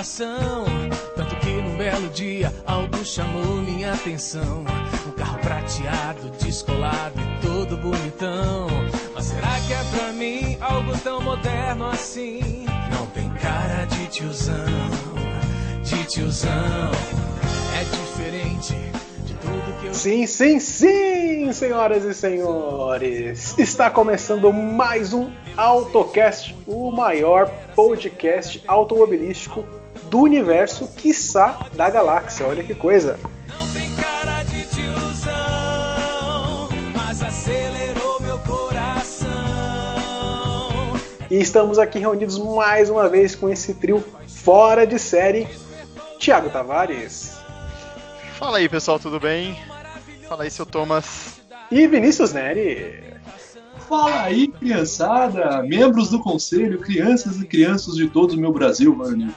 coração. Tanto que num belo dia algo chamou minha atenção. Um carro prateado, descolado e todo bonitão. Mas será que é pra mim algo tão moderno assim? Não tem cara de tiozão, de tiozão. É diferente de tudo que eu. Sim, sim, sim, senhoras e senhores! Está começando mais um AutoCast, o maior podcast automobilístico do universo, quiçá da galáxia. Olha que coisa! Não tem cara de tiozão, mas acelerou meu coração. E estamos aqui reunidos mais uma vez com esse trio fora de série. Tiago Tavares Fala aí pessoal, tudo bem? Fala aí, seu Thomas. e Vinícius Neri. Fala aí, criançada, membros do conselho, crianças e crianças de todo o meu Brasil, mano.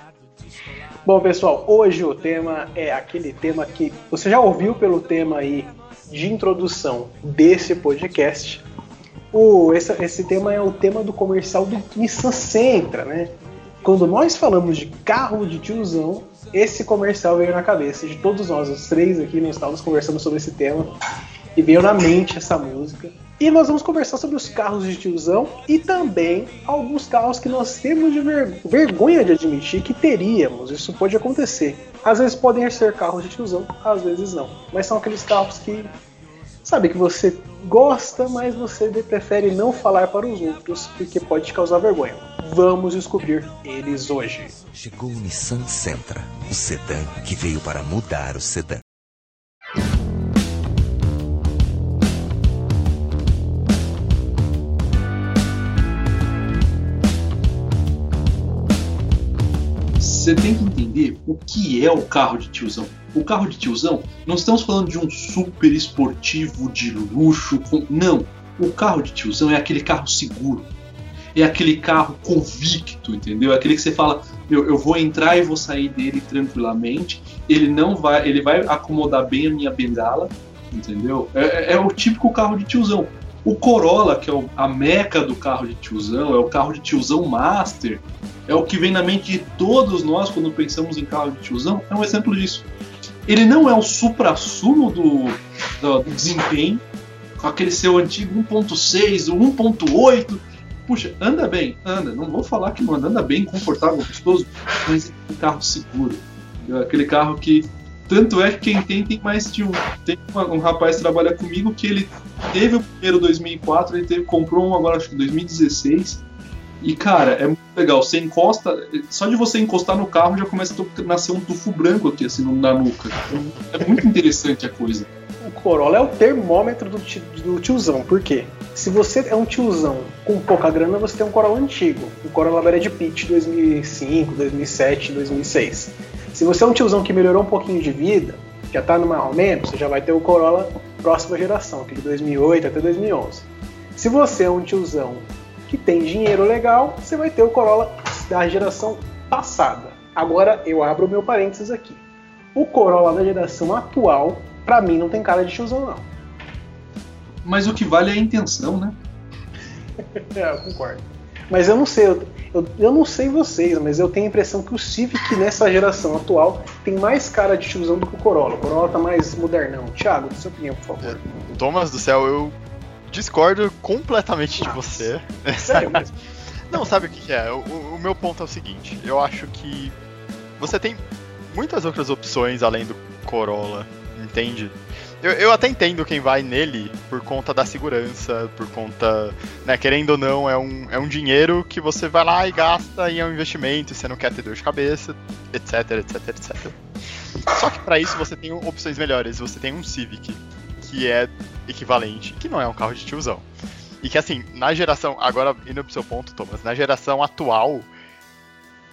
Bom, pessoal, hoje o tema é aquele tema que você já ouviu pelo tema aí de introdução desse podcast. O, esse, esse tema é o tema do comercial do Nissan Sentra, né? Quando nós falamos de carro de tiozão, esse comercial veio na cabeça de todos nós, os três aqui, nós estávamos conversando sobre esse tema e veio na mente essa música. E nós vamos conversar sobre os carros de tiozão e também alguns carros que nós temos de ver- vergonha de admitir que teríamos. Isso pode acontecer. Às vezes podem ser carros de tiozão, às vezes não. Mas são aqueles carros que, sabe, que você gosta, mas você prefere não falar para os outros porque pode te causar vergonha. Vamos descobrir eles hoje. Chegou o Nissan Sentra, o sedã que veio para mudar o sedã. Você tem que entender o que é o carro de tiozão. O carro de tiozão, não estamos falando de um super esportivo de luxo. Não. O carro de tiozão é aquele carro seguro. É aquele carro convicto, entendeu? É aquele que você fala, eu, eu vou entrar e vou sair dele tranquilamente. Ele não vai, ele vai acomodar bem a minha bengala, entendeu? É, é- é o típico carro de tiozão. O Corolla, que é a meca do carro de tiozão, é o carro de tiozão master, é o que vem na mente de todos nós quando pensamos em carro de tiozão, é um exemplo disso. Ele não é o supra-sumo do, do, do desempenho, com aquele seu antigo 1.6, o 1.8. Puxa, anda bem, anda. Não vou falar que não anda, anda bem, confortável, gostoso, mas é um carro seguro. É aquele carro que. Tanto é que quem tem, tem mais de um. Tem uma- um rapaz que trabalha comigo que ele teve o primeiro 2004, ele teve, comprou um agora, acho que 2016. E cara, é muito legal. Você encosta, só de você encostar no carro já começa a nascer um tufo branco aqui, assim, na nuca. É muito interessante a coisa. O Corolla é o termômetro do, do tiozão. Por quê? Se você é um tiozão com pouca grana, você tem um Corolla antigo. Um Corolla Brad Pitt 2005, 2007, 2006. Se você é um tiozão que melhorou um pouquinho de vida, já tá no mais ou menos, você já vai ter o Corolla próxima geração, aquele de 2008 até 2011. Se você é um tiozão que tem dinheiro legal, você vai ter o Corolla da geração passada. Agora eu abro o meu parênteses aqui. O Corolla da geração atual, pra mim, não tem cara de tiozão, não. Mas o que vale é a intenção, né? É, eu concordo. Mas eu não sei, eu, eu, eu não sei vocês, mas eu tenho a impressão que o Civic nessa geração atual tem mais cara de tiozão do que o Corolla. O Corolla tá mais modernão. Thiago, sua opinião, por favor. Thomas do céu, eu discordo completamente de Nossa. você. Sério mesmo? Não, sabe o que, que é? O, o meu ponto é o seguinte: eu acho que você tem muitas outras opções além do Corolla, entende? Eu, eu até entendo quem vai nele por conta da segurança, por conta, né, querendo ou não, é um, é um dinheiro que você vai lá e gasta e é um investimento, e você não quer ter dor de cabeça, etc, etc, etc. Só que para isso você tem opções melhores, você tem um Civic, que é equivalente, que não é um carro de tiozão. E que assim, na geração. Agora, indo pro seu ponto, Thomas, na geração atual,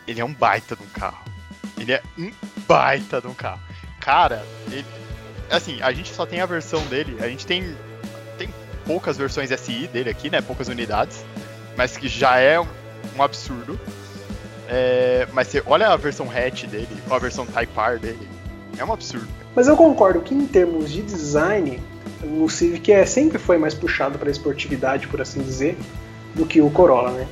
ele é um baita de um carro. Ele é um baita de um carro. Cara, ele. Assim, a gente só tem a versão dele, a gente tem. Tem poucas versões SI dele aqui, né? Poucas unidades. Mas que já é um, absurdo. É, mas você olha a versão hatch dele, ou a versão Type R dele, é um absurdo. Mas eu concordo que em termos de design, o Civic é, sempre foi mais puxado para esportividade, por assim dizer, do que o Corolla, né?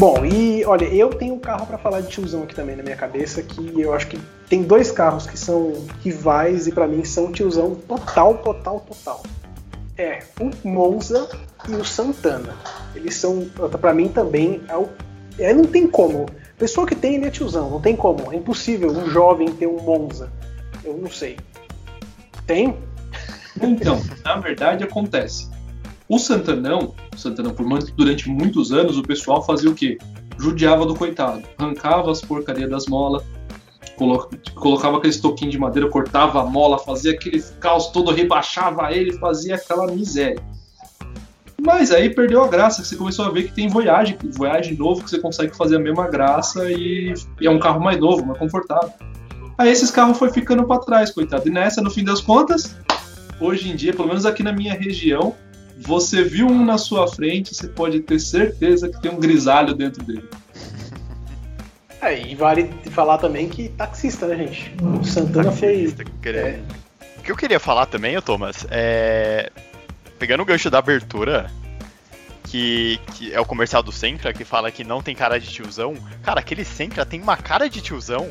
Bom, e olha, eu tenho um carro para falar de tiozão aqui também na minha cabeça, que eu acho que tem dois carros que são rivais e para mim são tiozão total, total, total. É o Monza e o Santana. Eles são, para mim também, é o, é, não tem como. Pessoa que tem, ele é tiozão, não tem como. É impossível um jovem ter um Monza. Eu não sei. Tem? Então, na verdade acontece. O Santanão, o Santanão por durante muitos anos o pessoal fazia o quê? Judiava do coitado, arrancava as porcarias das molas, colocava aquele estoquinho de madeira, cortava a mola, fazia aquele caos todo, rebaixava ele, fazia aquela miséria. Mas aí perdeu a graça, você começou a ver que tem Voyage, Voyage novo que você consegue fazer a mesma graça e, e é um carro mais novo, mais confortável. Aí esses carros foi ficando para trás, coitado. E nessa, no fim das contas, hoje em dia, pelo menos aqui na minha região, você viu um na sua frente, você pode ter certeza que tem um grisalho dentro dele. É, e vale falar também que taxista, né, gente? O Santana fez. É. O que eu queria falar também, Thomas, é. Pegando o gancho da abertura, que, que, é o comercial do Sentra, que fala que não tem cara de tiozão. Cara, aquele Sentra tem uma cara de tiozão.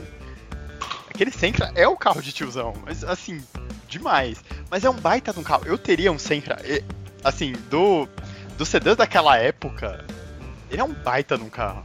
Aquele Sentra é o carro de tiozão, mas assim, demais. Mas é um baita de um carro. Eu teria um Sentra assim, do, do sedã daquela época, ele é um baita num carro.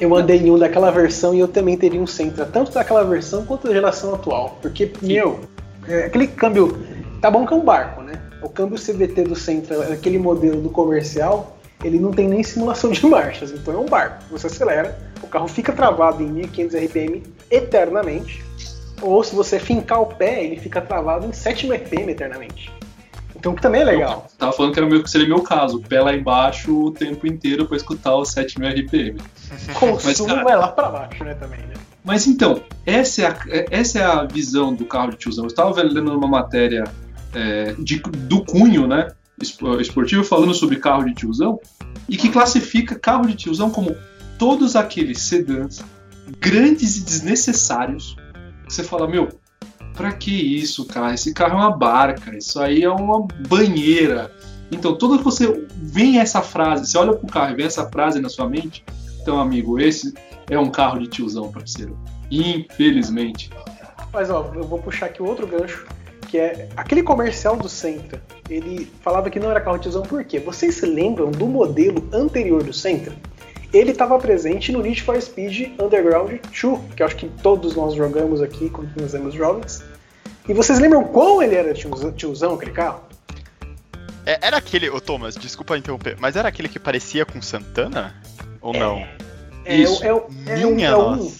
Eu andei em um daquela versão e eu também teria um Sentra, tanto daquela versão quanto da geração atual. Porque, meu, é, aquele câmbio. Tá bom que é um barco, né? O câmbio CVT do Sentra, aquele modelo do comercial, ele não tem nem simulação de marchas, então é um barco. Você acelera, o carro fica travado em 1500 RPM eternamente, ou se você fincar o pé, ele fica travado em 7 RPM eternamente. Então que também é legal. Eu tava falando que era meu, seria meu caso, pé lá embaixo o tempo inteiro para escutar os 7000 RPM. Consumo Mas, vai lá para baixo, né, também, né? Mas então, essa é, a, essa é a visão do carro de tiozão. Eu estava lendo uma matéria é, de, do Cunho, né, esportivo, falando sobre carro de tiozão, e que classifica carro de tiozão como todos aqueles sedãs grandes e desnecessários que você fala, meu, Pra que isso, cara? Esse carro é uma barca, isso aí é uma banheira. Então, toda que você vem essa frase, você olha pro carro e vem essa frase na sua mente, então, amigo, esse é um carro de tiozão, parceiro. Infelizmente. Mas, ó, eu vou puxar aqui outro gancho, que é aquele comercial do Sentra. Ele falava que não era carro de tiozão por quê? Vocês se lembram do modelo anterior do Sentra? Ele estava presente no Need for Speed Underground 2, que eu acho que todos nós jogamos aqui quando nós éramos jovens. E vocês lembram quão ele era tiozão, tiozão aquele carro? É, era aquele, ô Thomas, desculpa interromper, mas era aquele que parecia com Santana? Ou é, não? É, Isso. É, é, Minha é um,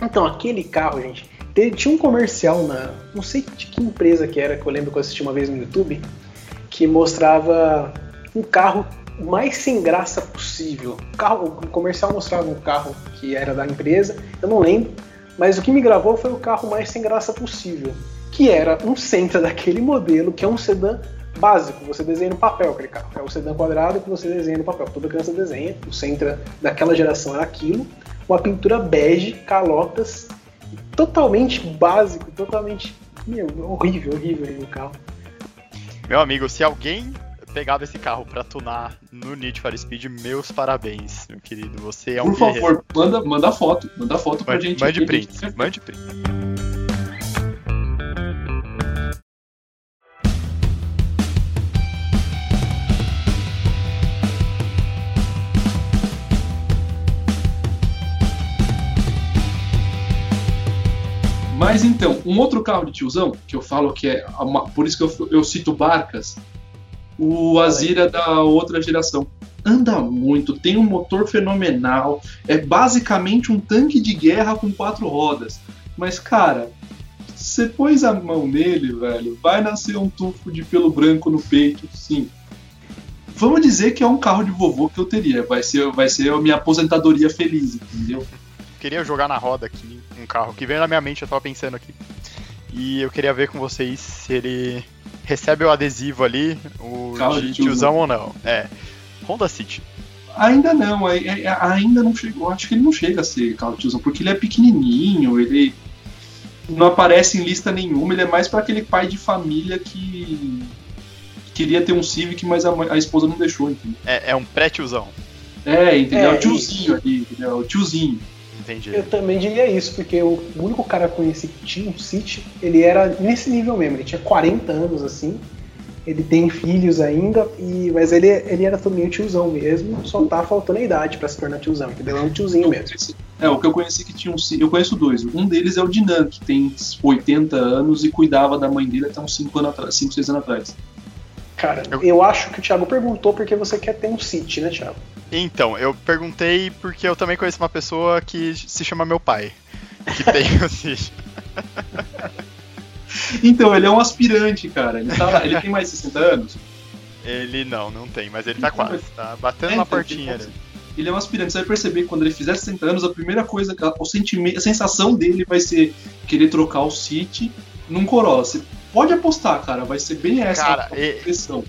Então, aquele carro, gente, tinha um comercial na. Não sei de que empresa que era, que eu lembro que eu assisti uma vez no YouTube, que mostrava um carro mais sem graça possível. O, carro, o comercial mostrava um carro que era da empresa, eu não lembro, mas o que me gravou foi o carro mais sem graça possível, que era um Sentra daquele modelo, que é um sedã básico, você desenha no papel aquele carro. É o sedã quadrado que você desenha no papel. Toda criança desenha. O Sentra daquela geração era aquilo. Uma pintura bege, calotas, totalmente básico, totalmente. Meu, horrível, horrível o carro. Meu amigo, se alguém pegado esse carro para tunar no Need for Speed, meus parabéns, meu querido. Você é um Por favor, manda, manda foto. Manda foto pra mande, gente. Mande print. Gente... Mande print. Mas então, um outro carro de tiozão, que eu falo que é. Uma, por isso que eu, eu cito Barcas, o Azira da outra geração. Anda muito, tem um motor fenomenal, é basicamente um tanque de guerra com quatro rodas. Mas, cara, você pôs a mão nele, velho, vai nascer um tufo de pelo branco no peito, sim. Vamos dizer que é um carro de vovô que eu teria. Vai ser, vai ser a minha aposentadoria feliz, entendeu? Queria jogar na roda aqui um carro que veio na minha mente, eu tava pensando aqui. E eu queria ver com vocês se ele recebe o adesivo ali, o de tiozão ou não. É. Honda City. Ainda não, ainda não chegou. Acho que ele não chega a ser carro de tiozão, porque ele é pequenininho, ele não aparece em lista nenhuma, ele é mais para aquele pai de família que queria ter um Civic, mas a, a esposa não deixou, É, é um pré-tiozão. É, entendeu? É, o tiozinho ali, entendeu? O tiozinho. Entendi. Eu também diria isso, porque o único cara que eu conheci que tinha um City, ele era nesse nível mesmo, ele tinha 40 anos assim. Ele tem filhos ainda, e, mas ele, ele era também tiozão mesmo, só tá faltando a idade pra se tornar tiozão, entendeu? É um tiozinho mesmo. É, o que eu conheci que tinha um. Eu conheço dois. Um deles é o Dinan, que tem 80 anos e cuidava da mãe dele até uns 5 anos atrás, 5, 6 anos atrás. Cara, Eu- eu acho que o Thiago perguntou porque você quer ter um City, né, Thiago? Então, eu perguntei porque eu também conheço uma pessoa que se chama meu pai. Que tem o sítio. Então, ele é um aspirante, cara. Ele, tá, ele tem mais de 60 anos. Ele não, não tem, mas ele tá Então, quase. Tá batendo É, na então, portinha ele- ali. Ele é um aspirante. Você vai perceber que quando ele fizer 60 anos, a primeira coisa, o sentimento, a sensação dele vai ser querer trocar o City num Corolla. Pode apostar, cara. Vai ser bem essa Cara, a e- impressão.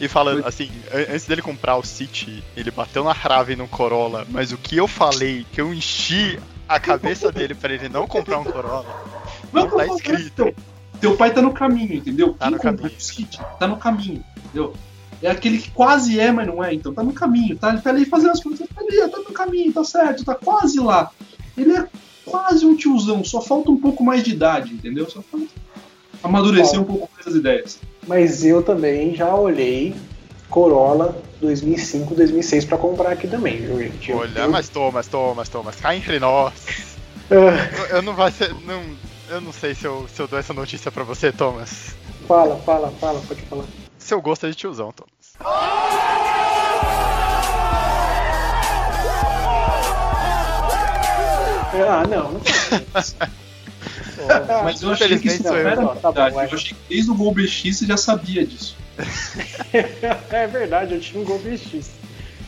E falando assim, an- antes dele comprar o City, ele bateu na Rave no Corolla, mas o que eu falei, que eu enchi a cabeça dele pra ele não comprar um Corolla, não Não, tá escrito. Teu, teu pai tá no caminho, entendeu? Tá Quem no caminho. o City tá no caminho, entendeu? É aquele que quase é, mas não é, então tá no caminho. Tá, tá ali fazendo as coisas, tá ali, tá no caminho, tá certo, tá quase lá. Ele é quase um tiozão, só falta um pouco mais de idade, entendeu? Só falta amadurecer Ó. um pouco mais as ideias. Mas eu também já olhei Corolla 2005, 2006 pra comprar aqui também, viu, gente? Olha, eu- mas Thomas, Thomas, Thomas, cá entre nós. Ah, Eu, eu não vai ser. Não, eu não sei se eu, se eu dou essa notícia pra você, Thomas. fala, fala, fala, pode falar. Seu gosto é de tiozão, Thomas. Ah, não, não Mas eu achei que isso não era então. Tá bom. Eu achei que desde o Gol BX você já sabia disso. é verdade, eu tinha um Gol BX.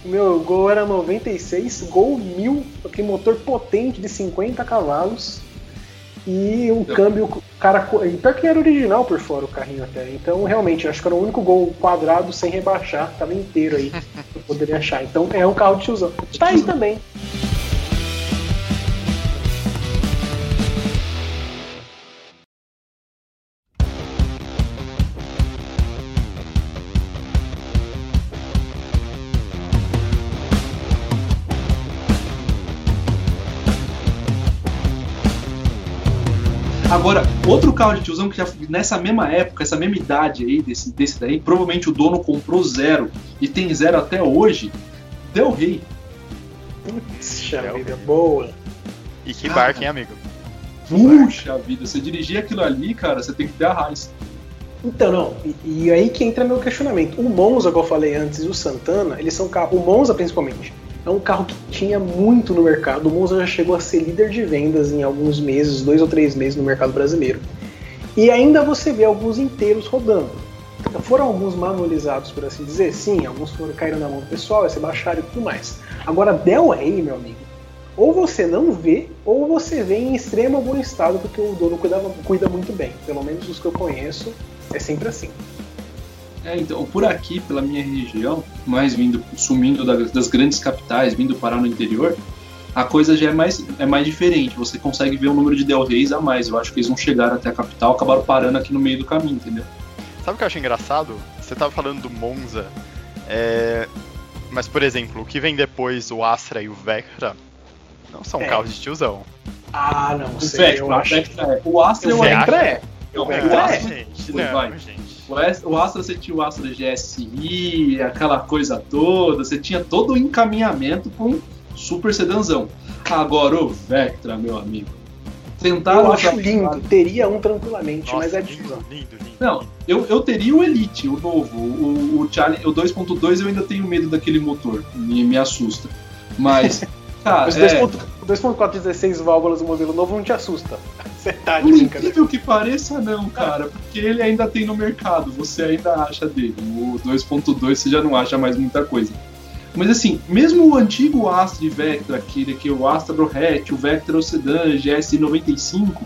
O meu Gol era 96, Gol 1000, aquele motor potente de 50 cavalos. E um Então. câmbio, o cara. Pior que era original por fora o carrinho até. Então, realmente, acho que era o único gol quadrado sem rebaixar, tava inteiro aí, eu poderia achar. Então, é um carro de tiozão. Tá aí também. Agora, outro carro de tiozão que já nessa mesma época, essa mesma idade aí, desse, desse daí, provavelmente o dono comprou zero e tem zero até hoje, Del Rey. Puxa É, vida, boa. E que Cara. barco, hein, amigo? Puxa vida, você dirigir aquilo ali, cara, você tem que ter a raiz. Então, não, e, e aí que entra meu questionamento. O Monza, que eu falei antes, e o Santana, eles são carros. O Monza, principalmente, é um carro que tinha muito no mercado. O Monza já chegou a ser líder de vendas em alguns meses, dois ou três meses no mercado brasileiro. E ainda você vê alguns inteiros rodando. Então, foram alguns manualizados, por assim dizer? Sim, alguns foram caíram na mão do pessoal, se baixaram e tudo mais. Agora, Del Rey, meu amigo, ou você não vê, ou você vê em extremo bom estado, porque o dono cuida, cuida muito bem. Pelo menos os que eu conheço, é sempre assim. É, então, por aqui, pela minha região, mais vindo, sumindo da- das grandes capitais, vindo parar no interior, a coisa já é mais, é mais diferente. Você consegue ver o número de Del Reis a mais. Eu acho que eles não chegaram até a capital, acabaram parando aqui no meio do caminho, entendeu? Sabe o que eu acho engraçado? Você tava falando do Monza, é, mas por exemplo, o que vem depois, o Astra e o Vectra, não são É. carros de tiozão. Ah, não O sei, Vectra, eu o acho. Vectra é. O Astra O eu Você ainda- Vectra é. O o Vectra é. não, vai. gente. O Astra, o Astra você tinha o Astra GSI, aquela coisa toda, você tinha todo o encaminhamento com super sedanzão. Agora o Vectra, meu amigo. Tentaram Eu acho lindo, teria um tranquilamente, Nossa, mas é lindo, difícil. lindo, lindo. Não, eu, eu teria o Elite, o novo. O, o, Charlie, o 2.2 eu ainda tenho medo daquele motor. Me, me assusta. Mas, cara, Os é, 2.4 16 válvulas do modelo novo não te assusta. Você tá de incrível que pareça, não, cara. Porque ele ainda tem no mercado. Você ainda acha dele. O 2.2 você já não acha mais muita coisa. Mas assim, mesmo o antigo Astra e Vectra, aquele que é o Astra Hatch, o Vectra o Sedan, GS95,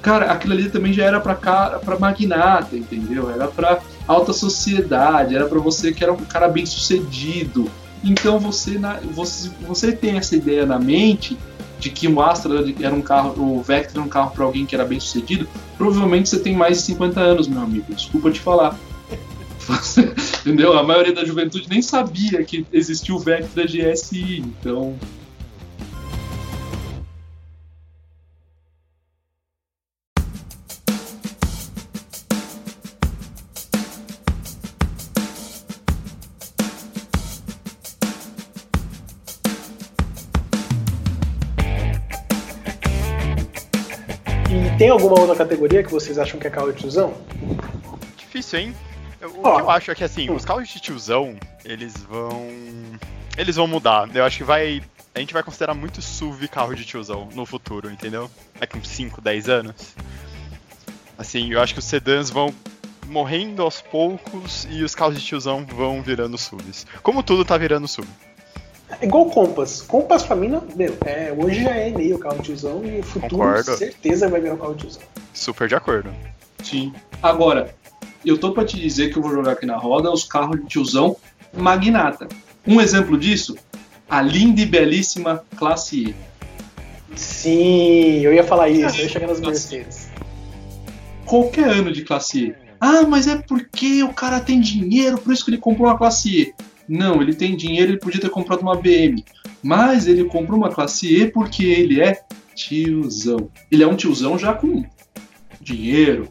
cara, aquilo ali também já era pra, cara, pra magnata, entendeu? Era pra alta sociedade, era pra você que era um cara bem sucedido. Então você, você, você tem essa ideia na mente de que o Astra era um carro, o Vectra era um carro pra alguém que era bem sucedido, provavelmente você tem mais de 50 anos, meu amigo. Desculpa te falar. Entendeu? A maioria da juventude nem sabia que existia o Vectra GSI, então. Alguma outra categoria que vocês acham que é carro de tiozão? Difícil, hein? O Ó. que eu acho é que assim, os carros de tiozão, eles vão. Eles vão mudar. Eu acho que vai. A gente vai considerar muito SUV carro de tiozão no futuro, entendeu? Daqui uns 5, 10 anos. Assim, eu acho que os sedãs vão morrendo aos poucos e os carros de tiozão vão virando SUVs. Como tudo tá virando SUV. É igual o Compass. Compass pra mim, não, meu, é, hoje já é meio carro de tiozão e o futuro Concordo. certeza vai virar um carro de tiozão. Super de acordo. Sim. Agora, eu tô pra te dizer que eu vou jogar aqui na roda os carros de tiozão magnata. Um exemplo disso, a linda e belíssima classe E. Sim, eu ia falar isso, eu ia chegar nas. Mercedes. Qualquer ano de classe E. Ah, mas é porque o cara tem dinheiro, por isso que ele comprou uma classe E. Não, ele tem dinheiro, ele podia ter comprado uma BM. Mas ele comprou uma classe E porque ele é tiozão. Ele é um tiozão já com dinheiro.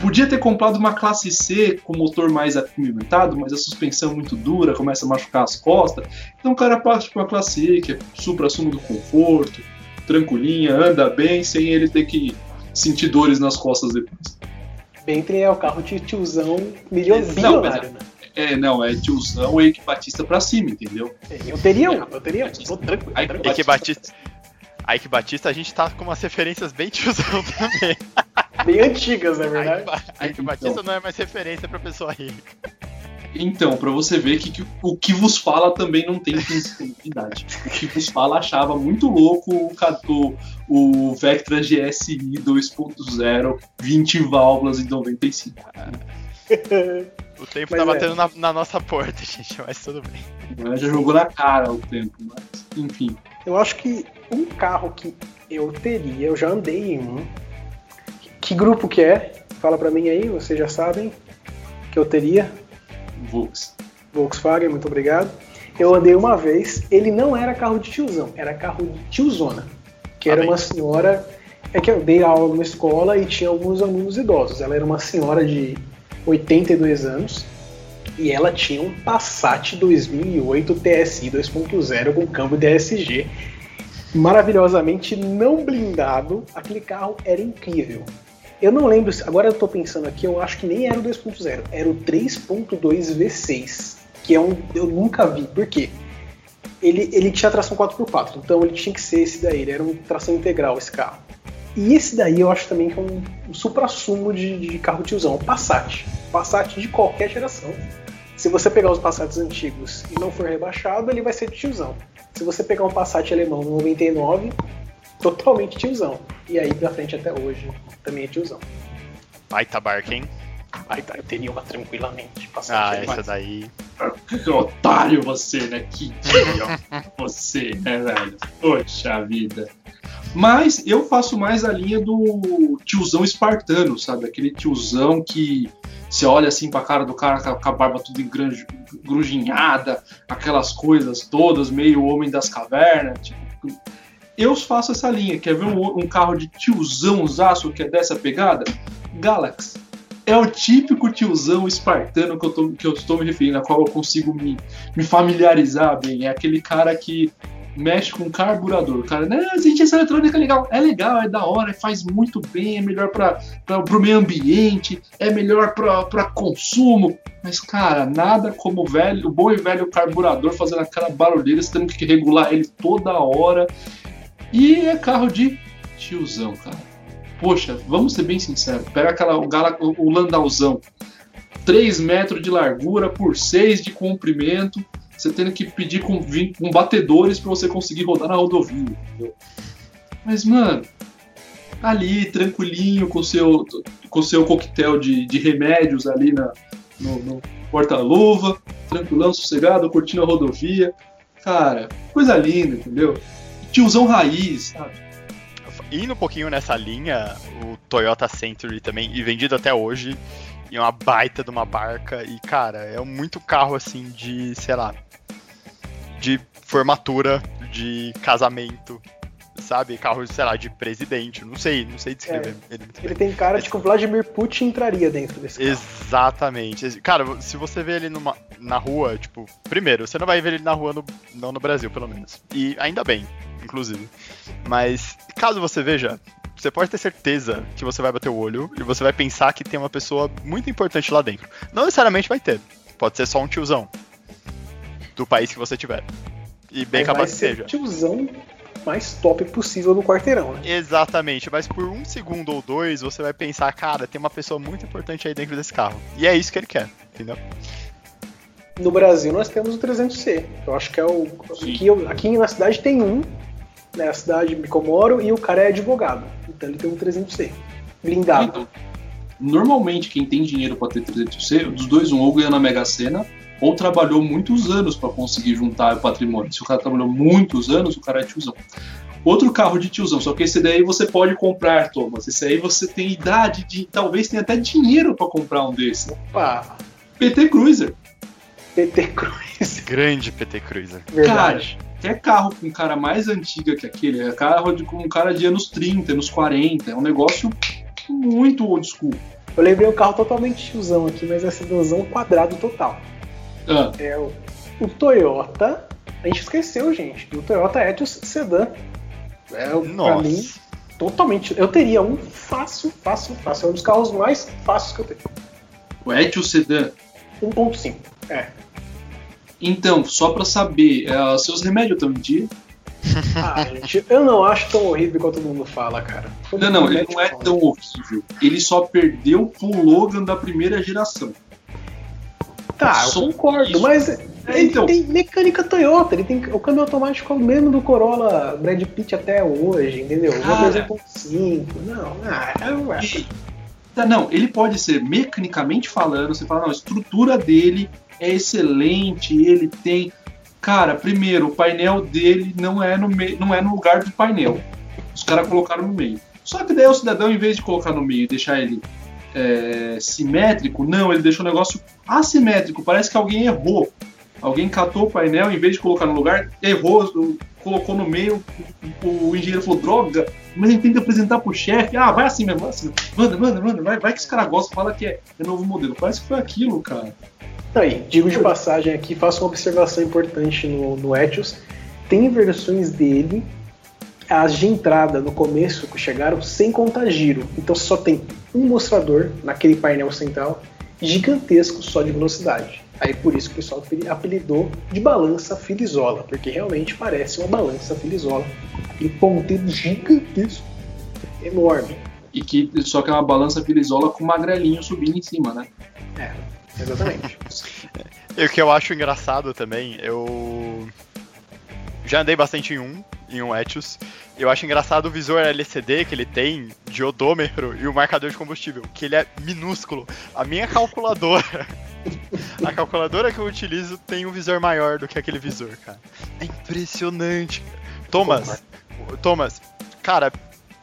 Podia ter comprado uma classe C com motor mais apimentado, mas a suspensão muito dura, começa a machucar as costas. Então o cara parte para uma classe E, que é supra-sumo do conforto, tranquilinha, anda bem, sem ele ter que sentir dores nas costas depois. Bentley é o carro de tiozão milio- Não, bilionário, né? É, não, é tiozão e Batista pra cima, entendeu? Eu teria um, eu teria um. Tô tranquilo, Aí- tranquilo. Ike Batista. A Ike Batista, a gente tá com umas referências bem tiozão também. Bem antigas, na verdade. Ike, Ba- a Ike Batista não é mais referência pra pessoa rica. Então, pra você ver que, que o que vos fala também não tem idade. O que vos fala achava muito louco o, o, o Vectra GSI 2.0, 20 válvulas em 95. O tempo Mas tá é. batendo na, na nossa porta, gente, mas tudo bem. Né? Já jogou na cara o tempo, mas enfim. Eu acho que um carro que eu teria, eu já andei em um. Que grupo que é? Fala pra mim aí, vocês já sabem. Que eu teria. Volks. Volkswagen, muito obrigado. Eu andei uma vez, ele não era carro de tiozão, era carro de tiozona. Que era Amém. uma senhora. É que eu dei aula numa escola e tinha alguns alunos idosos. Ela era uma senhora de 82 anos e ela tinha um Passat 2008 TSI 2.0 com câmbio DSG. Maravilhosamente não blindado. Aquele carro era incrível. Eu não lembro, agora eu tô pensando aqui, eu acho que nem era o 2.0, era o 3.2 V6, que é um eu nunca vi. Por quê? Ele, ele tinha tração 4x4, então ele tinha que ser esse daí, ele era um tração integral esse carro. E esse daí eu acho também que é um, um supra-sumo de, de carro tiozão, o Passat. Passat de qualquer geração. Se você pegar os Passats antigos e não for rebaixado, ele vai ser de tiozão. Se você pegar um Passat alemão no 99, totalmente tiozão. E aí pra frente até hoje também é tiozão. Baita barca, hein? Tá, eu teria uma tranquilamente. Passat Ah, alemão. essa daí. Que otário você, né? Que idiota você, né, velho? Poxa vida. Mas eu faço mais a linha do tiozão espartano, sabe? Aquele tiozão que você olha assim pra cara do cara com a- barba tudo engrujinhada, aquelas coisas todas, meio homem das cavernas. Tipo, eu faço essa linha. Quer ver um, um carro de tiozão zaço que é dessa pegada? Galaxy. É o típico tiozão espartano que eu, tô, que eu estou me referindo, a qual eu consigo me, me familiarizar bem. É aquele cara que mexe com carburador. Cara, né, gente, essa eletrônica é legal. É legal, é da hora, faz muito bem, é melhor para o meio ambiente, é melhor para consumo. Mas, cara, nada como o velho, o bom e velho carburador fazendo aquela barulheira, você tendo que regular ele toda hora. E é carro de tiozão, cara. Poxa, vamos ser bem sinceros. Pega aquela, o, Gala, o, o Landauzão. 3 metros de largura por 6 de comprimento. Você tendo que pedir com, com batedores para você conseguir rodar na rodovia. Entendeu? Mas, mano, ali, tranquilinho, com seu, com seu coquetel de, de remédios ali na, no, no porta-luva, tranquilão, sossegado, curtindo a rodovia. Cara, coisa linda, entendeu? Tiozão raiz, sabe? Indo um pouquinho nessa linha, o Toyota Century também, e vendido até hoje, E é uma baita de uma barca. E, cara, é muito carro assim de, sei lá. De formatura, de casamento. Sabe? Carro, sei lá, de presidente. Não sei, não sei descrever É, ele Ele tem cara de que o Vladimir Putin entraria dentro desse carro. Exatamente. Cara, se você vê ele numa, na rua, tipo, primeiro, você não vai ver ele na rua, no, não no Brasil, pelo menos. E ainda bem, inclusive. Mas, caso você veja, você pode ter certeza que você vai bater o olho e você vai pensar que tem uma pessoa muito importante lá dentro. Não necessariamente vai ter. Pode ser só um tiozão. Do país que você tiver. E bem Mas vai capaz que ser seja. o tiozão mais top possível no quarteirão, né? Exatamente, mas por um segundo ou dois você vai pensar, cara, tem uma pessoa muito importante aí dentro desse carro. E é isso que ele quer, entendeu? No Brasil nós temos o 300C. Eu acho que é o. Aqui, aqui na cidade tem um, né? A cidade que eu moro, e o cara é advogado. Então ele tem um 300C. Blindado. Então, normalmente quem tem dinheiro para ter 300C, dos dois, um ou ganha na Mega Sena, ou trabalhou muitos anos para conseguir juntar o patrimônio. Se o cara trabalhou muitos anos, o cara é tiozão. Outro carro de tiozão, só que esse daí você pode comprar, Thomas. Esse aí você tem idade de. Talvez tenha até dinheiro para comprar um desse. Opa! PT Cruiser. PT Cruz. Grande PT Cruiser. Verdade. Quer carro com cara mais antiga que aquele? É carro de, com um cara de anos 30, anos 40. É um negócio muito old school. Eu lembrei um carro totalmente tiozão aqui, mas é sedãozão quadrado total. Ah, É o, o Toyota. A gente esqueceu, gente. O Toyota Etios Sedan. É, o- pra Nossa. mim, totalmente. Eu teria um fácil, fácil, fácil. É um dos carros mais fáceis que eu tenho. o Etios Sedan. 1.5. É. Então, só pra saber, eh, seus remédios estão em dia? Ah, gente, eu não acho tão horrível igual todo mundo fala, cara. Todo Não, não, ele não é pau. tão horrível. Ele só perdeu pro Logan da primeira geração. Tá, eu concordo, isso. mas É, ele então. tem mecânica Toyota, ele tem o câmbio automático é o mesmo do Corolla Brad Pitt até hoje, entendeu? Cara. 2.5, não, ah, é, Tá, não, ele pode ser mecanicamente falando, você fala, não, a estrutura dele é excelente, ele tem. Cara, primeiro, o painel dele não é no, me... não é no lugar do painel. Os caras colocaram no meio. Só que daí o cidadão, em vez de colocar no meio e deixar ele é, simétrico, não, ele deixou o negócio assimétrico. Parece que alguém errou. Alguém catou o painel, em vez de colocar no lugar, errou, colocou no meio. O, o engenheiro falou: droga, mas gente tem que apresentar pro chefe. Ah, vai assim mesmo, vai assim. Manda, manda, manda, vai, vai que os caras gostam, fala que é, é novo modelo. Parece que foi aquilo, cara. Aí, digo de passagem aqui, faço uma observação importante no, no Etios. Tem versões dele, as de entrada no começo que chegaram sem contar giro. Então só tem um mostrador naquele painel central gigantesco só de velocidade. Aí por isso que o pessoal apeli- apelidou de balança filizola, porque realmente parece uma balança filizola. E ponteiro gigantesco, enorme. E que só que é uma balança pirizola com magrelinho subindo em cima, né? É, exatamente. E o que eu acho engraçado também, eu já andei bastante em um, em um Etios. Eu acho engraçado o visor LCD que ele tem de odômetro e o marcador de combustível, que ele é minúsculo. A minha calculadora, a calculadora que eu utilizo tem um visor maior do que aquele visor, cara. É impressionante. Thomas, Thomas, cara,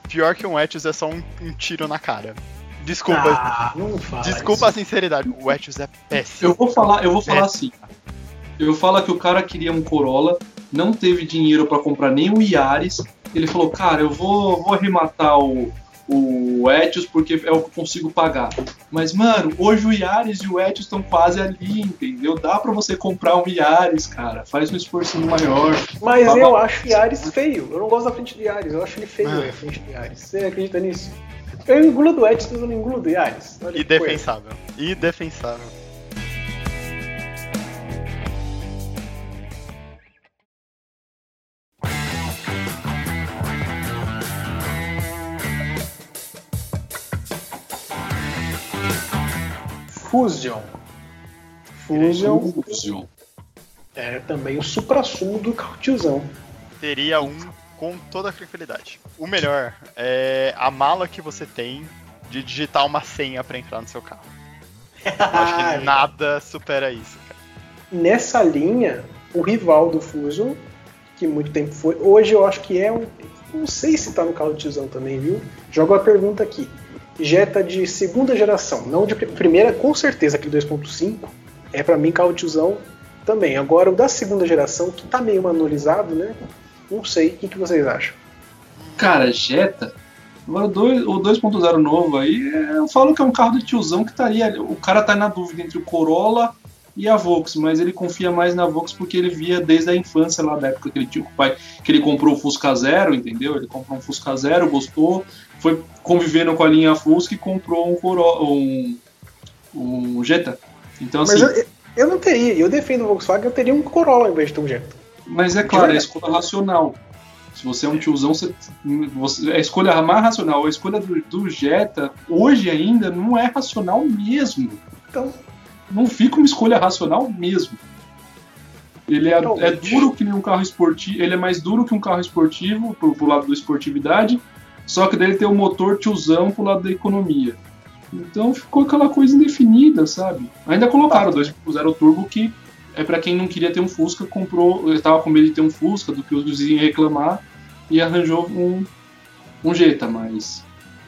pior que um Etios é só um, um tiro na cara. Desculpa, Ah, desculpa a sinceridade, o Etios é péssimo. Eu vou falar, eu vou falar É. assim. Eu falo que o cara queria um Corolla, não teve dinheiro pra comprar nem o Yaris. Ele falou, cara, eu vou, vou arrematar o, o Etios porque é o que eu consigo pagar. Mas, mano, hoje o Yaris e o Etios estão quase ali, entendeu? Dá pra você comprar um Yaris, cara. Faz um esforço maior. Mas eu bom. acho Yaris feio. Eu não gosto da frente do Yaris. Eu acho ele feio Ah. a frente do Yaris. Você acredita nisso? Eu engulo do Edson, mas eu não engulo do Yaris. Olha coisa. Indefensável. Fusion. Fusion Fusion. é também o supra-sumo do carro tiozão. Teria um com toda a tranquilidade. O melhor é a mala que você tem de digitar uma senha pra entrar no seu carro. Eu acho que nada supera isso, cara. Nessa linha, o rival do Fusion, que muito tempo foi, hoje eu acho que é um. Não sei se tá no carro do tiozão também, viu? Jogo a pergunta aqui. Jetta de segunda geração, não de primeira, com certeza aquele 2.5 é para mim carro tiozão também. Agora o da segunda geração, que tá meio manualizado, né? Não sei, o que, que vocês acham? Cara, Jetta. Agora o 2.0 novo aí, é, eu falo que é um carro de tiozão que estaria. O cara tá na dúvida entre o Corolla e a Vox, mas ele confia mais na Vox porque ele via desde a infância lá da época que ele tinha o pai, que ele comprou o Fusca Zero, entendeu? Ele comprou um Fusca Zero, gostou, foi convivendo com a linha Fusca e comprou um Corolla, um, um Jetta. Então assim. Mas eu, eu não teria, eu defendo o Volkswagen, eu teria um Corolla ao invés de um Jetta. Mas é claro, é a escolha racional. Se você é um tiozão, você, você, a escolha mais racional, a escolha do, do Jetta, hoje ainda, não é racional mesmo. Então, não fica uma escolha racional mesmo. Ele é, é, duro que nem um carro esportivo. Ele é mais duro que um carro esportivo, pro, pro lado da esportividade, só que dele tem o motor tiozão pro lado da economia. Então ficou aquela coisa indefinida, sabe? Ainda colocaram o 2.0 Turbo que é para quem não queria ter um Fusca, comprou, estava com medo de ter um Fusca, do que os vizinhos reclamar, e arranjou um, um Jetta, mas.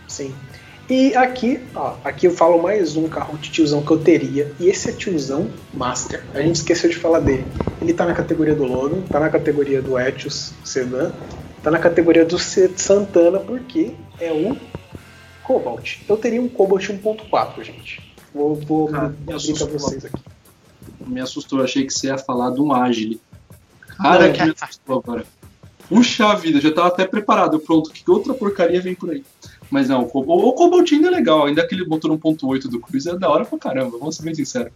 Sim. E aqui, ó, aqui eu falo mais um carro de tiozão que eu teria. E esse é tiozão Master. A gente esqueceu de falar dele. Ele tá na categoria do Logan, tá na categoria do Etios Sedan, tá na categoria do Santana, porque é um Cobalt. Eu teria um Cobalt 1.4, gente. Vou, vou Cara, abrir pra vocês aqui. Me assustou, achei que você ia falar de um Agile. Cara, que me assustou agora. Puxa vida, já tava até preparado, pronto, que outra porcaria vem por aí. Mas não, o, o Cobaltinho é legal, ainda aquele motor 1.8 do Cruise é da hora pra caramba, vamos ser bem sinceros.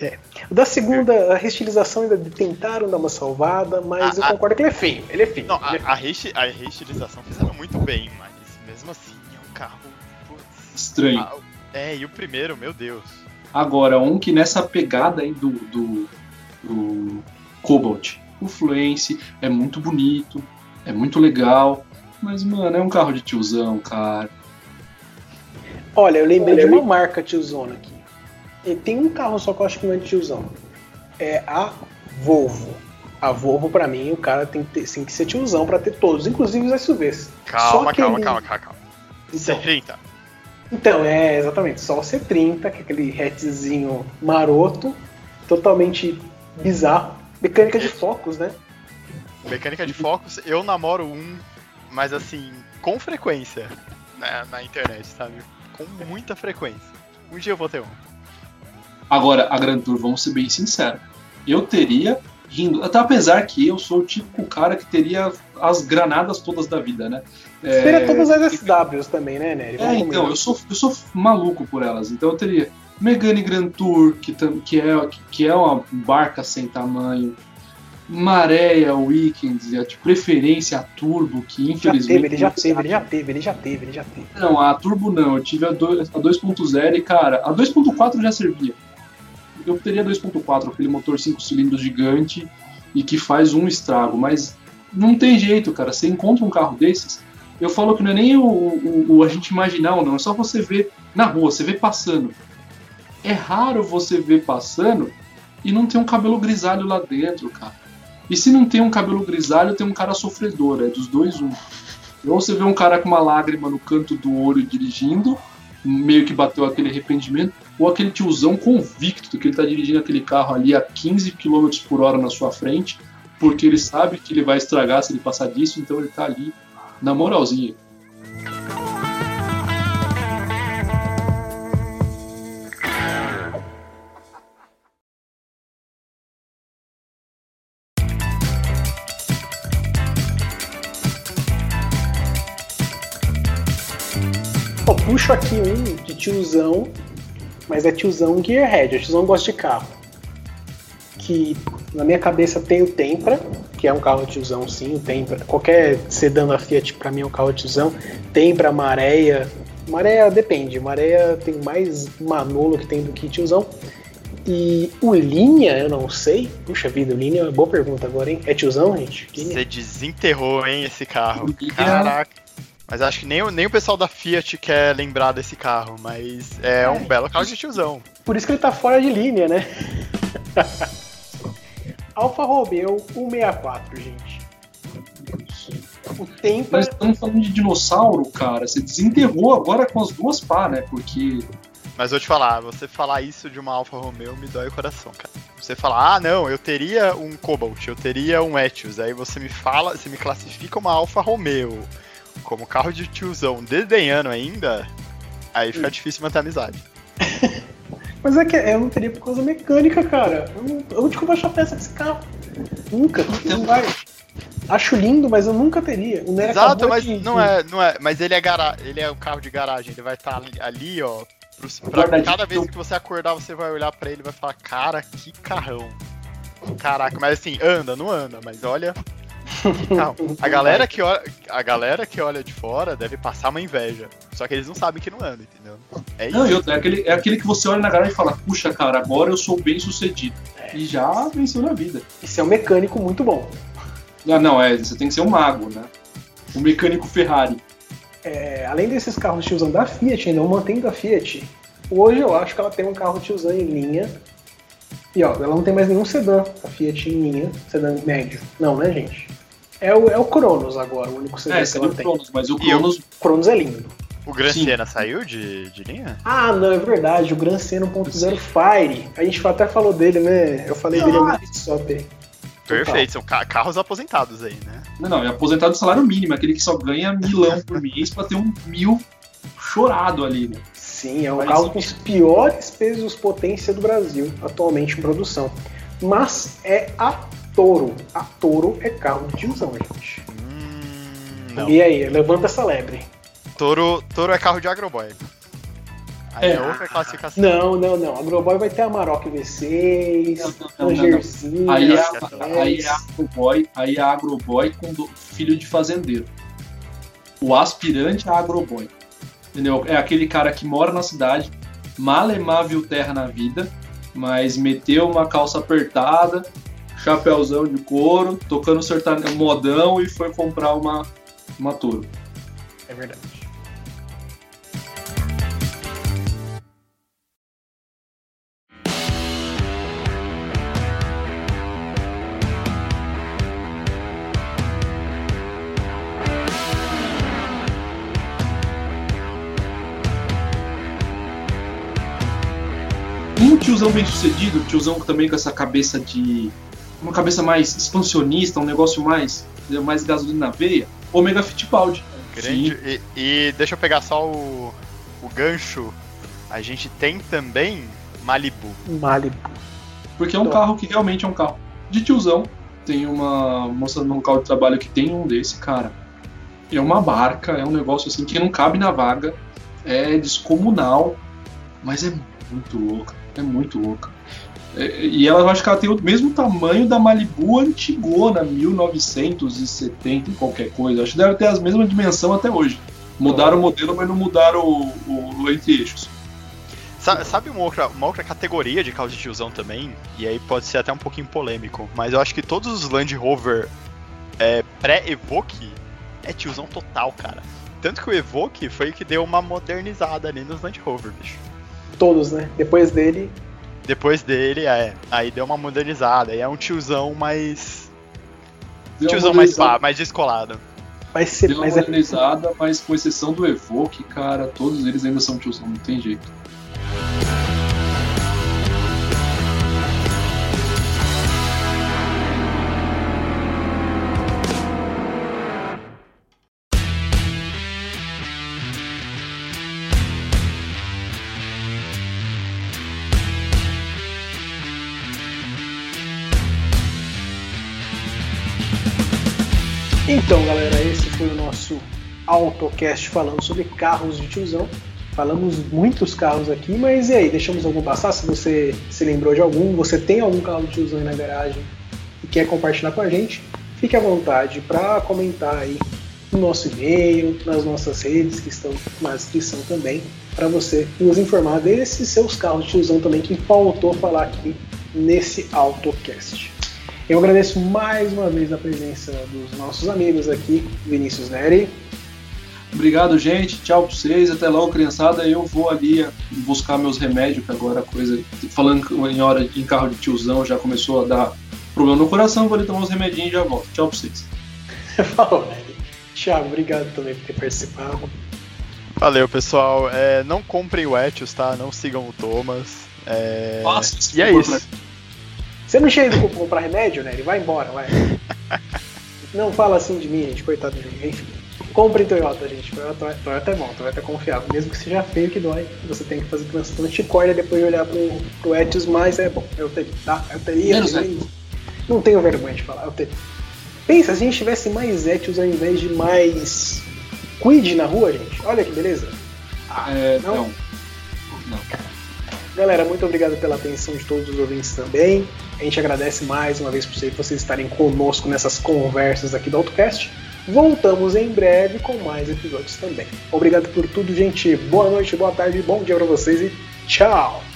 É. Da segunda, a restilização ainda tentaram dar uma salvada, mas a, eu concordo a, que ele é feio. Ele é feio. Não, a, é a, resti, a restilização fizeram muito bem, mas mesmo assim é um carro putz, estranho. Ah, é, e o primeiro, meu Deus. Agora, um que nessa pegada aí do, do, do Cobalt, o Fluence é muito bonito, é muito legal, mas, mano, é um carro de tiozão, cara. Olha, eu lembrei Olha, de uma eu... marca tiozona aqui. E tem um carro só que eu acho que não é de tiozão. É a Volvo. A Volvo, pra mim, o cara tem que, ter, tem que ser tiozão pra ter todos, inclusive os SUVs. Calma, calma, calma, calma, calma. Então, C30. Então, é exatamente, só o C30, que é aquele hatchzinho maroto, totalmente bizarro. Mecânica de focos, né? Mecânica de focos, eu namoro um mas assim, com frequência na, na internet, sabe? Com muita frequência. Um dia eu vou ter um. Agora, a Grand Tour, vamos ser bem sinceros. Eu teria rindo, até apesar que eu sou o típico cara que teria as granadas todas da vida, né? É... Teria todas as SWs também, né, Nery? É, então, eu sou, eu sou maluco por elas. Então eu teria Megane Grand Tour, que, que, é, que é uma barca sem tamanho. Maréia Weekends, de preferência a Turbo, que infelizmente. Já teve, ele já teve, ele já teve, ele já teve, ele já teve. Não, a Turbo não, eu tive a 2.0 e, cara, a 2.4 já servia. Eu teria 2.4, aquele motor 5 cilindros gigante e que faz um estrago, mas não tem jeito, cara. Você encontra um carro desses, eu falo que não é nem o, o, o a gente imaginar ou não, é só você ver na rua, você vê passando. É raro você ver passando e não ter um cabelo grisalho lá dentro, cara. E se não tem um cabelo grisalho, tem um cara sofredor, é dos dois um. Ou você vê um cara com uma lágrima no canto do olho dirigindo, meio que bateu aquele arrependimento, ou aquele tiozão convicto que ele está dirigindo aquele carro ali a 15 km por hora na sua frente, porque ele sabe que ele vai estragar se ele passar disso, então ele está ali na moralzinha. puxo aqui um de tiozão, mas é tiozão gearhead, é tiozão gosta de carro. Que na minha cabeça tem o Tempra, que é um carro tiozão sim, o Tempra. Qualquer sedã da Fiat para mim é um carro tiozão. Tempra, Maréia. Maréia depende, Maréia tem mais Manolo que tem do que tiozão. E o Linha, eu não sei. Puxa vida, o Linha é uma boa pergunta agora, hein? É tiozão, gente? Você desenterrou, hein, esse carro. Caraca. Mas acho que nem, nem o pessoal da Fiat quer lembrar desse carro, mas é, é. um belo carro de tiozão. Por isso que ele tá fora de linha, né? Alfa Romeo 164, gente. o tempo. Nós estamos falando de dinossauro, cara. Você desenterrou agora com as duas pá, né? Porque. Mas vou te falar, você falar isso de uma Alfa Romeo me dói o coração, cara. Você falar, ah, não, eu teria um Cobalt, eu teria um Etios, aí você me fala, você me classifica uma Alfa Romeo como carro de tiozão desdenhando ainda, aí fica difícil manter a amizade. Mas é que eu não teria por causa mecânica, cara. Eu não, eu vou achar peça desse carro? Nunca, não vai. Acho lindo, mas eu nunca teria. O Nero Exato, mas de- não é, não é, mas ele é gara, ele é o carro de garagem, ele vai estar ali, ali, ó, pros- pra cada vez que você acordar, você vai olhar pra ele e vai falar, cara, que carrão. Caraca, mas assim, anda, não anda, mas olha. que carro. A galera que olha, a galera que olha de fora deve passar uma inveja. Só que eles não sabem que não anda, entendeu? É isso. Não, outra, é aquele, é aquele que você olha na garagem e fala, puxa, cara, agora eu sou bem sucedido. E já venceu na vida. Isso é um mecânico muito bom. Ah, não, é, você tem que ser um mago, né? Um mecânico Ferrari. É, além desses carros tiozão da Fiat, ainda mantendo a Fiat, hoje eu acho que ela tem um carro tiozão em linha. E ó, ela não tem mais nenhum sedã, a Fiat em linha, sedã médio. Não, né, gente? É o, é o Cronos agora, o único sedã É, que ela o tem. Cronos, mas o Cronos. O Cronos é lindo. O Gran Sim. Siena saiu de, de linha? Ah, não, é verdade, o Gran Siena 1.0 Fire. A gente até falou dele, né? Eu falei dele Ah. muito só ter. Perfeito, são ca- carros aposentados aí, né? Não, não, é aposentado do salário mínimo, aquele que só ganha milão por mês pra ter um mil chorado ali, né? Sim, é um Mas carro com os piores pesos potência do Brasil, atualmente em produção. Mas é a Toro. A Toro é carro de tiozão, gente. Hum. E aí, levanta essa lebre. Toro, Toro é carro de agroboy. Aí é, É. outra classificação. Não, não, não. A Agroboy vai ter a Maroc V6, Não, não, não, não, não. Rangerzinho, Aí é, aí é agroboy, aí é agroboy com do- filho de fazendeiro. O aspirante é agroboy. Entendeu? É aquele cara que mora na cidade, malemar viu terra na vida, mas meteu uma calça apertada, chapéuzão de couro, tocando sertane- modão e foi comprar uma, uma. É verdade. Bem sucedido, tiozão também com essa cabeça de. uma cabeça mais expansionista, um negócio mais, mais gasolina na veia, Omega Fittipaldi. Grande. E, e deixa eu pegar só o, o gancho. A gente tem também Malibu. Malibu. Porque é um carro que realmente é um carro de tiozão. Tem uma moça no local de trabalho que tem um desse, cara. É uma barca, é um negócio assim que não cabe na vaga. É descomunal, mas é muito louca. É muito louca. É, e ela, eu acho que ela tem o mesmo tamanho da Malibu antigona, 1970 e qualquer coisa. Acho que deve ter as mesmas dimensão até hoje. Mudaram o modelo, mas não mudaram o, o, o entre-eixos. Sa- Sabe uma outra, uma outra categoria de carro de tiozão também? E aí pode ser até um pouquinho polêmico, mas eu acho que todos os Land Rover é, pré-Evoque é tiozão total, cara. Tanto que o Evoque foi o que deu uma modernizada ali nos Land Rover, bicho. Todos, né? Depois dele, Depois dele, é, aí deu uma modernizada, aí é um tiozão mais. Deu tiozão mais pá, mais descolado. vai ser. Deu uma Mas é, modernizada, mas com exceção do Evoque, cara, todos eles ainda são tiozão, não tem jeito. Então, galera, esse foi o nosso AutoCast falando sobre carros de tiozão. Falamos muitos carros aqui, mas e aí, deixamos algum passar? Se você se lembrou de algum, você tem algum carro de tiozão aí na garagem e quer compartilhar com a gente, fique à vontade para comentar aí no nosso e-mail, nas nossas redes que estão na descrição também, para você nos informar desses seus carros de tiozão também que faltou falar aqui nesse AutoCast. Eu agradeço mais uma vez a presença dos nossos amigos aqui, Vinícius Neri. Obrigado, gente. Tchau pra vocês. Até logo, criançada. Eu vou ali buscar meus remédios, que agora a coisa. Falando em hora em carro de tiozão, já começou a dar problema no coração. Vou ali tomar uns remedinhos e já volto. Tchau pra vocês. Falou, Neri. Thiago, obrigado também por ter participado. Valeu, pessoal. É, não comprem o Etios, tá? Não sigam o Thomas. É... Nossa, e é isso. Você não tinha ido comprar remédio, né? Ele vai embora, vai. não fala assim de mim, gente, coitado de mim. Enfim. Comprem Toyota, gente. Toyota, Toyota é bom, Toyota é confiável. Mesmo que seja feio que dói, você tem que fazer transplante de córnea depois de olhar pro, pro Etios, mas é bom. Eu teria, tá? Eu teria. Menos eu teria. Não tenho vergonha de falar, eu teria. Pensa, se a gente tivesse mais Etios ao invés de mais Quid na rua, gente. Olha que beleza. Ah, É, não? não. Não. Galera, muito obrigado pela atenção de todos os ouvintes também. A gente agradece mais uma vez por vocês estarem conosco nessas conversas aqui do AutoCast. Voltamos em breve com mais episódios também. Obrigado por tudo, gente. Boa noite, boa tarde, bom dia pra vocês e tchau!